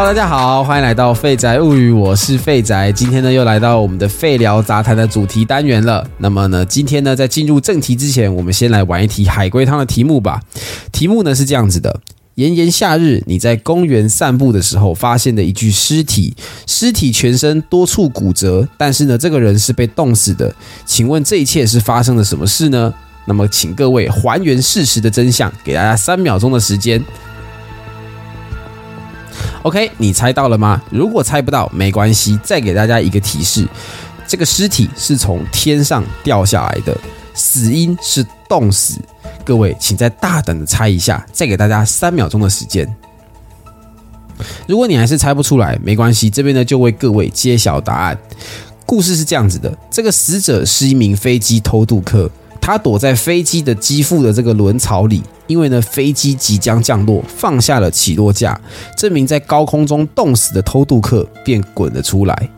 哈大家好，欢迎来到《废宅物语》，我是废宅。今天呢，又来到我们的废聊杂谈的主题单元了。那么呢，今天呢，在进入正题之前，我们先来玩一题海龟汤的题目吧。题目呢是这样子的：炎炎夏日，你在公园散步的时候，发现的。一具尸体，尸体全身多处骨折，但是呢，这个人是被冻死的。请问这一切是发生了什么事呢？那么，请各位还原事实的真相，给大家三秒钟的时间。OK，你猜到了吗？如果猜不到，没关系，再给大家一个提示：这个尸体是从天上掉下来的，死因是冻死。各位，请再大胆的猜一下，再给大家三秒钟的时间。如果你还是猜不出来，没关系，这边呢就为各位揭晓答案。故事是这样子的：这个死者是一名飞机偷渡客。他躲在飞机的机腹的这个轮槽里，因为呢飞机即将降落，放下了起落架，这名在高空中冻死的偷渡客便滚了出来。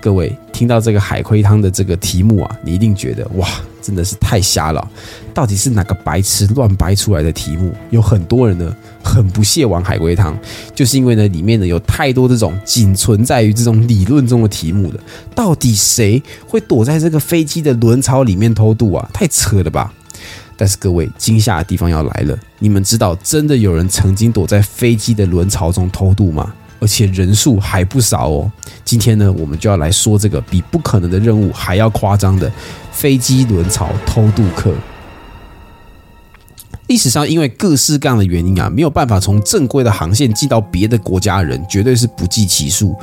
各位听到这个海龟汤的这个题目啊，你一定觉得哇，真的是太瞎了！到底是哪个白痴乱掰出来的题目？有很多人呢很不屑玩海龟汤，就是因为呢里面呢有太多这种仅存在于这种理论中的题目了。到底谁会躲在这个飞机的轮槽里面偷渡啊？太扯了吧！但是各位惊吓的地方要来了，你们知道真的有人曾经躲在飞机的轮槽中偷渡吗？而且人数还不少哦。今天呢，我们就要来说这个比不可能的任务还要夸张的飞机轮槽偷渡客。历史上因为各式各样的原因啊，没有办法从正规的航线寄到别的国家的人，绝对是不计其数。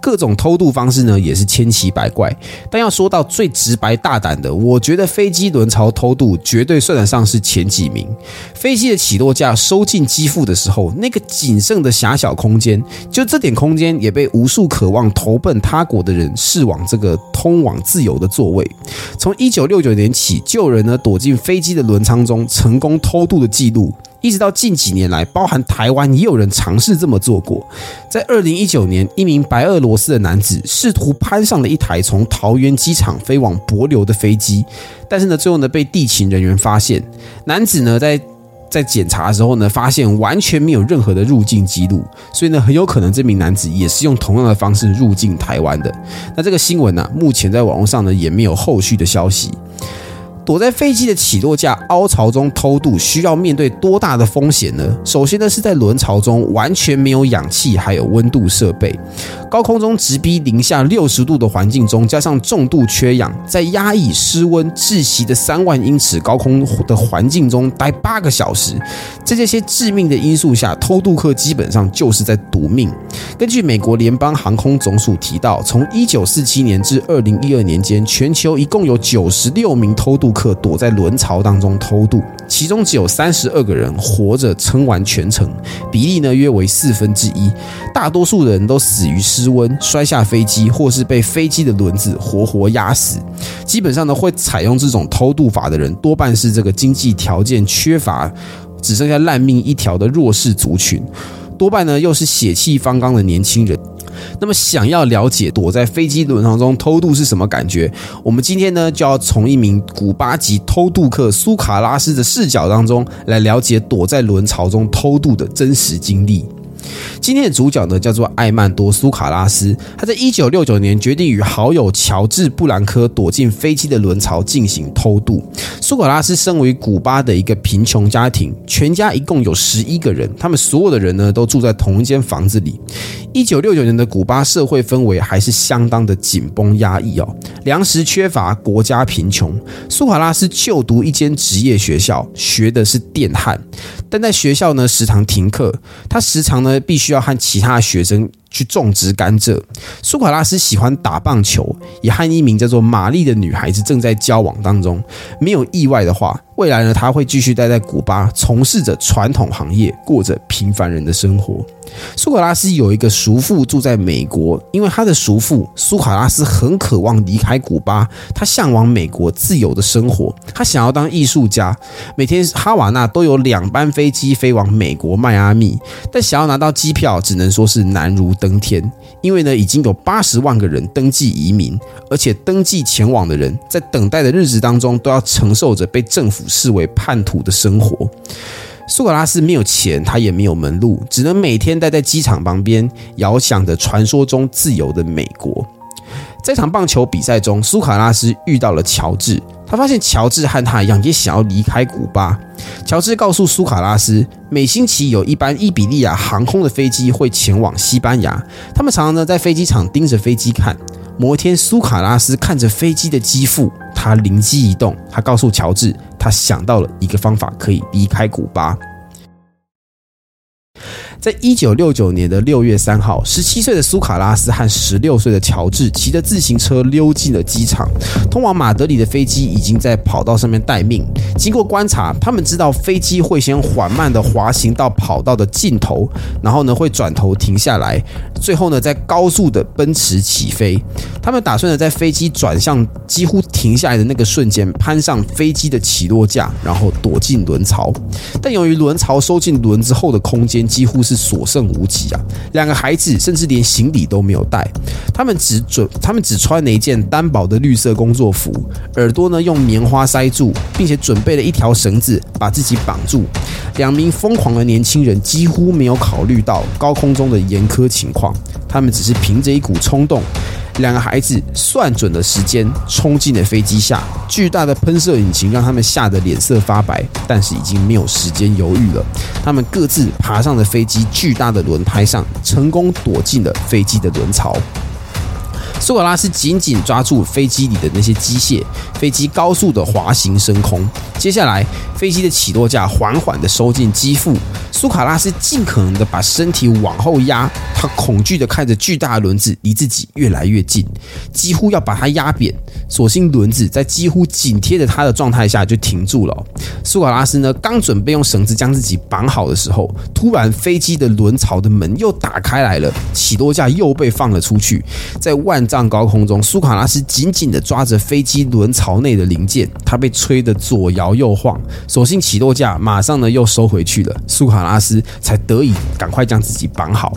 各种偷渡方式呢，也是千奇百怪。但要说到最直白大胆的，我觉得飞机轮槽偷渡绝对算得上是前几名。飞机的起落架收进机腹的时候，那个仅剩的狭小空间，就这点空间也被无数渴望投奔他国的人视往这个通往自由的座位。从一九六九年起，就有人呢躲进飞机的轮舱中成功偷渡的记录。一直到近几年来，包含台湾也有人尝试这么做过。在二零一九年，一名白俄罗斯的男子试图攀上了一台从桃园机场飞往博流的飞机，但是呢，最后呢被地勤人员发现。男子呢在在检查的时候呢，发现完全没有任何的入境记录，所以呢，很有可能这名男子也是用同样的方式入境台湾的。那这个新闻呢，目前在网络上呢也没有后续的消息。躲在飞机的起落架凹槽中偷渡，需要面对多大的风险呢？首先呢，是在轮槽中完全没有氧气，还有温度设备，高空中直逼零下六十度的环境中，加上重度缺氧，在压抑、失温、窒息的三万英尺高空的环境中待八个小时，在这些致命的因素下，偷渡客基本上就是在赌命。根据美国联邦航空总署提到，从一九四七年至二零一二年间，全球一共有九十六名偷渡。客可躲在轮槽当中偷渡，其中只有三十二个人活着撑完全程，比例呢约为四分之一。大多数人都死于失温、摔下飞机，或是被飞机的轮子活活压死。基本上呢，会采用这种偷渡法的人，多半是这个经济条件缺乏、只剩下烂命一条的弱势族群，多半呢又是血气方刚的年轻人。那么，想要了解躲在飞机轮舱中偷渡是什么感觉？我们今天呢，就要从一名古巴籍偷渡客苏卡拉斯的视角当中来了解躲在轮槽中偷渡的真实经历。今天的主角呢，叫做艾曼多·苏卡拉斯。他在一九六九年决定与好友乔治·布兰科躲进飞机的轮槽进行偷渡。苏卡拉斯身为古巴的一个贫穷家庭，全家一共有十一个人，他们所有的人呢都住在同一间房子里。一九六九年的古巴社会氛围还是相当的紧绷压抑哦，粮食缺乏，国家贫穷。苏卡拉斯就读一间职业学校，学的是电焊，但在学校呢时常停课，他时常呢必须要和其他学生。去种植甘蔗。苏卡拉斯喜欢打棒球，也和一名叫做玛丽的女孩子正在交往当中。没有意外的话，未来呢他会继续待在古巴，从事着传统行业，过着平凡人的生活。苏卡拉斯有一个叔父住在美国，因为他的叔父苏卡拉斯很渴望离开古巴，他向往美国自由的生活，他想要当艺术家。每天哈瓦那都有两班飞机飞往美国迈阿密，但想要拿到机票，只能说是难如登天。因为呢，已经有八十万个人登记移民，而且登记前往的人在等待的日子当中，都要承受着被政府视为叛徒的生活。苏卡拉斯没有钱，他也没有门路，只能每天待在机场旁边，遥想着传说中自由的美国。这场棒球比赛中，苏卡拉斯遇到了乔治。他发现乔治和他一样，也想要离开古巴。乔治告诉苏卡拉斯，每星期有一班伊比利亚航空的飞机会前往西班牙。他们常常呢在飞机场盯着飞机看。某一天，苏卡拉斯看着飞机的机腹，他灵机一动，他告诉乔治，他想到了一个方法，可以离开古巴。在一九六九年的六月三号，十七岁的苏卡拉斯和十六岁的乔治骑着自行车溜进了机场。通往马德里的飞机已经在跑道上面待命。经过观察，他们知道飞机会先缓慢地滑行到跑道的尽头，然后呢会转头停下来，最后呢在高速的奔驰起飞。他们打算呢在飞机转向几乎停下来的那个瞬间，攀上飞机的起落架，然后躲进轮槽。但由于轮槽收进轮子后的空间几乎是。是所剩无几啊！两个孩子甚至连行李都没有带，他们只准，他们只穿了一件单薄的绿色工作服，耳朵呢用棉花塞住，并且准备了一条绳子把自己绑住。两名疯狂的年轻人几乎没有考虑到高空中的严苛情况，他们只是凭着一股冲动。两个孩子算准了时间，冲进了飞机下。巨大的喷射引擎让他们吓得脸色发白，但是已经没有时间犹豫了。他们各自爬上了飞机巨大的轮胎上，成功躲进了飞机的轮槽。苏格拉斯紧紧抓住飞机里的那些机械，飞机高速的滑行升空。接下来，飞机的起落架缓缓的收进机腹。苏卡拉斯尽可能的把身体往后压，他恐惧的看着巨大的轮子离自己越来越近，几乎要把它压扁。所幸轮子在几乎紧贴着他的状态下就停住了。苏卡拉斯呢，刚准备用绳子将自己绑好的时候，突然飞机的轮槽的门又打开来了，起落架又被放了出去，在万丈高空中，苏卡拉斯紧紧地抓着飞机轮槽内的零件，他被吹得左摇又晃。所幸起落架马上呢又收回去了，苏卡拉斯才得以赶快将自己绑好。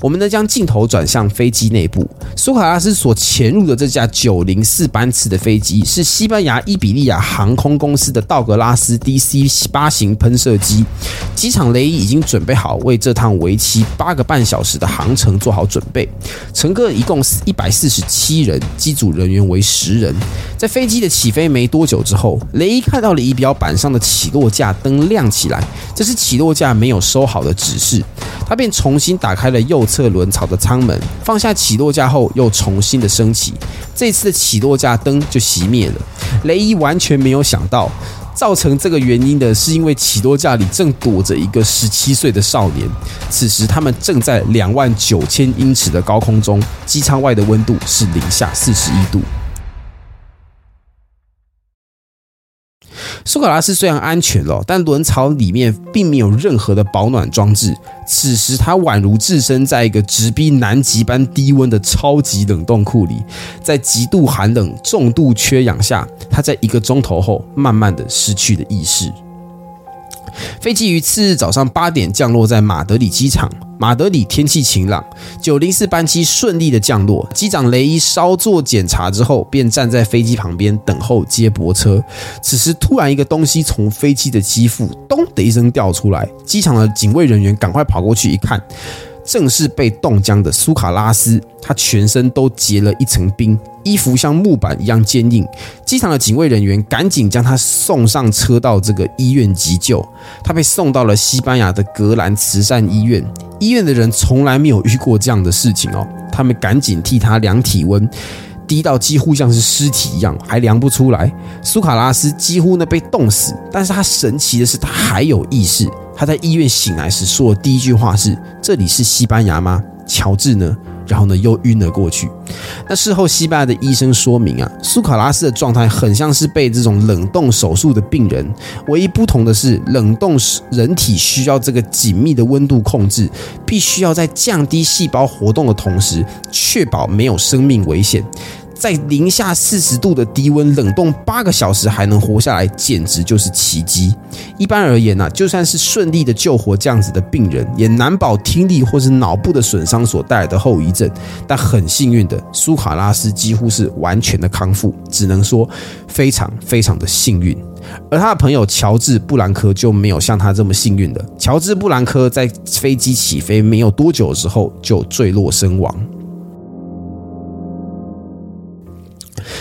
我们呢将镜头转向飞机内部。苏卡拉斯所潜入的这架九零四班次的飞机是西班牙伊比利亚航空公司的道格拉斯 DC 八型喷射机。机场雷伊已经准备好为这趟为期八个半小时的航程做好准备。乘客一共一百四十七人，机组人员为十人。在飞机的起飞没多久之后，雷伊看到了仪表板上的起落架灯亮起来，这是起落架没有收好的指示。他便重新打开了右侧轮槽的舱门，放下起落架后又重新的升起。这次的起落架灯就熄灭了。雷伊完全没有想到，造成这个原因的是因为起落架里正躲着一个十七岁的少年。此时他们正在两万九千英尺的高空中，机舱外的温度是零下四十一度。苏格拉斯虽然安全了，但轮槽里面并没有任何的保暖装置。此时，他宛如置身在一个直逼南极般低温的超级冷冻库里，在极度寒冷、重度缺氧下，他在一个钟头后慢慢的失去了意识。飞机于次日早上八点降落在马德里机场。马德里天气晴朗，九零四班机顺利的降落。机长雷伊稍作检查之后，便站在飞机旁边等候接驳车。此时，突然一个东西从飞机的机腹“咚”的一声掉出来，机场的警卫人员赶快跑过去一看。正是被冻僵的苏卡拉斯，他全身都结了一层冰，衣服像木板一样坚硬。机场的警卫人员赶紧将他送上车到这个医院急救。他被送到了西班牙的格兰慈善医院。医院的人从来没有遇过这样的事情哦，他们赶紧替他量体温，低到几乎像是尸体一样，还量不出来。苏卡拉斯几乎呢被冻死，但是他神奇的是，他还有意识。他在医院醒来时说的第一句话是：“这里是西班牙吗？”乔治呢？然后呢又晕了过去。那事后西班牙的医生说明啊，苏卡拉斯的状态很像是被这种冷冻手术的病人，唯一不同的是，冷冻人体需要这个紧密的温度控制，必须要在降低细胞活动的同时，确保没有生命危险。在零下四十度的低温冷冻八个小时还能活下来，简直就是奇迹。一般而言呢，就算是顺利的救活这样子的病人，也难保听力或是脑部的损伤所带来的后遗症。但很幸运的，苏卡拉斯几乎是完全的康复，只能说非常非常的幸运。而他的朋友乔治·布兰科就没有像他这么幸运的。乔治·布兰科在飞机起飞没有多久之后就坠落身亡。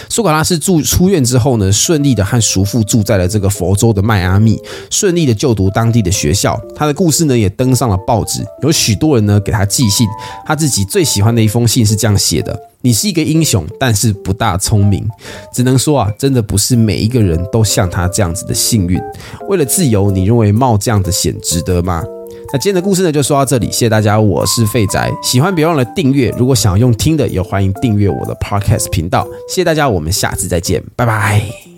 苏卡拉斯住出院之后呢，顺利的和叔父住在了这个佛州的迈阿密，顺利的就读当地的学校。他的故事呢也登上了报纸，有许多人呢给他寄信。他自己最喜欢的一封信是这样写的。你是一个英雄，但是不大聪明。只能说啊，真的不是每一个人都像他这样子的幸运。为了自由，你认为冒这样的险值得吗？那今天的故事呢，就说到这里。谢谢大家，我是废宅，喜欢别忘了订阅。如果想要用听的，也欢迎订阅我的 Podcast 频道。谢谢大家，我们下次再见，拜拜。